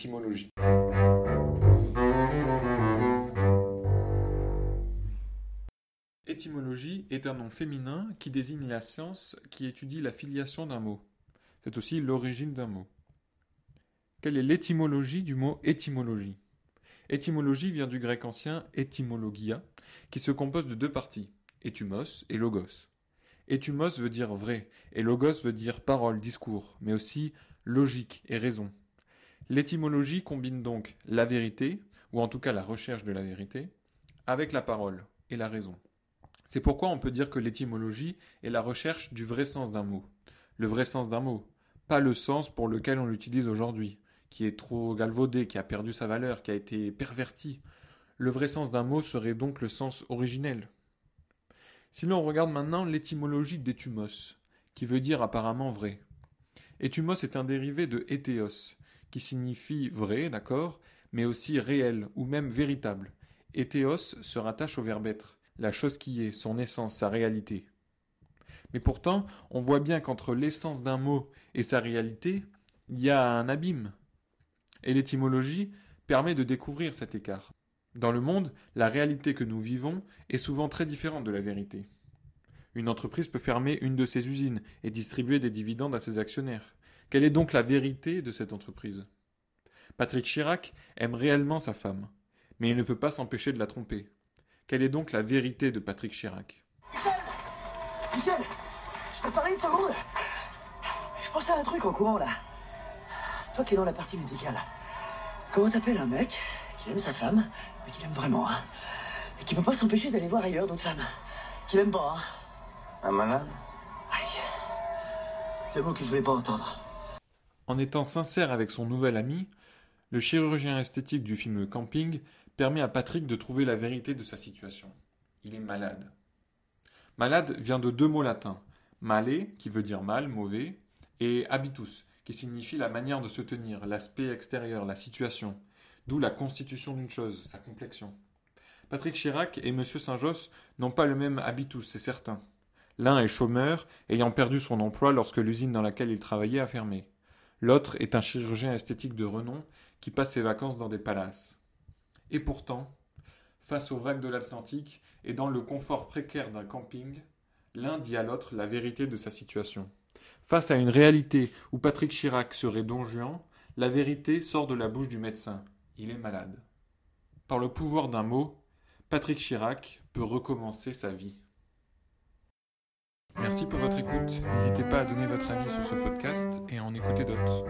étymologie. Est un nom féminin qui désigne la science qui étudie la filiation d'un mot. C'est aussi l'origine d'un mot. Quelle est l'étymologie du mot étymologie? Étymologie vient du grec ancien etymologia, qui se compose de deux parties, étymos et logos. Étymos veut dire vrai, et logos veut dire parole, discours, mais aussi logique et raison. L'étymologie combine donc la vérité, ou en tout cas la recherche de la vérité, avec la parole et la raison. C'est pourquoi on peut dire que l'étymologie est la recherche du vrai sens d'un mot. Le vrai sens d'un mot, pas le sens pour lequel on l'utilise aujourd'hui, qui est trop galvaudé, qui a perdu sa valeur, qui a été perverti. Le vrai sens d'un mot serait donc le sens originel. Si l'on regarde maintenant l'étymologie d'étumos, qui veut dire apparemment vrai. Étumos est un dérivé de éthéos, qui signifie vrai, d'accord, mais aussi réel ou même véritable. Éthéos se rattache au verbe être la chose qui est, son essence, sa réalité. Mais pourtant, on voit bien qu'entre l'essence d'un mot et sa réalité, il y a un abîme. Et l'étymologie permet de découvrir cet écart. Dans le monde, la réalité que nous vivons est souvent très différente de la vérité. Une entreprise peut fermer une de ses usines et distribuer des dividendes à ses actionnaires. Quelle est donc la vérité de cette entreprise? Patrick Chirac aime réellement sa femme, mais il ne peut pas s'empêcher de la tromper. Quelle est donc la vérité de Patrick Chirac? Michel Michel Je peux te parler une seconde? Je pensais à un truc en courant là. Toi qui es dans la partie médicale, comment t'appelles un mec qui aime sa femme, mais qui l'aime vraiment, hein? Et qui peut pas s'empêcher d'aller voir ailleurs d'autres femmes Qui l'aiment pas, hein? Un malade? Aïe. Le mot que je voulais pas entendre. En étant sincère avec son nouvel ami, le chirurgien esthétique du film Camping permet à Patrick de trouver la vérité de sa situation. Il est malade. Malade vient de deux mots latins. Male, qui veut dire mal, mauvais, et habitus, qui signifie la manière de se tenir, l'aspect extérieur, la situation, d'où la constitution d'une chose, sa complexion. Patrick Chirac et M. Saint-Josse n'ont pas le même habitus, c'est certain. L'un est chômeur, ayant perdu son emploi lorsque l'usine dans laquelle il travaillait a fermé. L'autre est un chirurgien esthétique de renom qui passe ses vacances dans des palaces. Et pourtant, face aux vagues de l'Atlantique et dans le confort précaire d'un camping, l'un dit à l'autre la vérité de sa situation. Face à une réalité où Patrick Chirac serait don Juan, la vérité sort de la bouche du médecin. Il est malade. Par le pouvoir d'un mot, Patrick Chirac peut recommencer sa vie. Merci pour votre écoute. N'hésitez pas à donner votre avis sur ce podcast et à en écouter d'autres.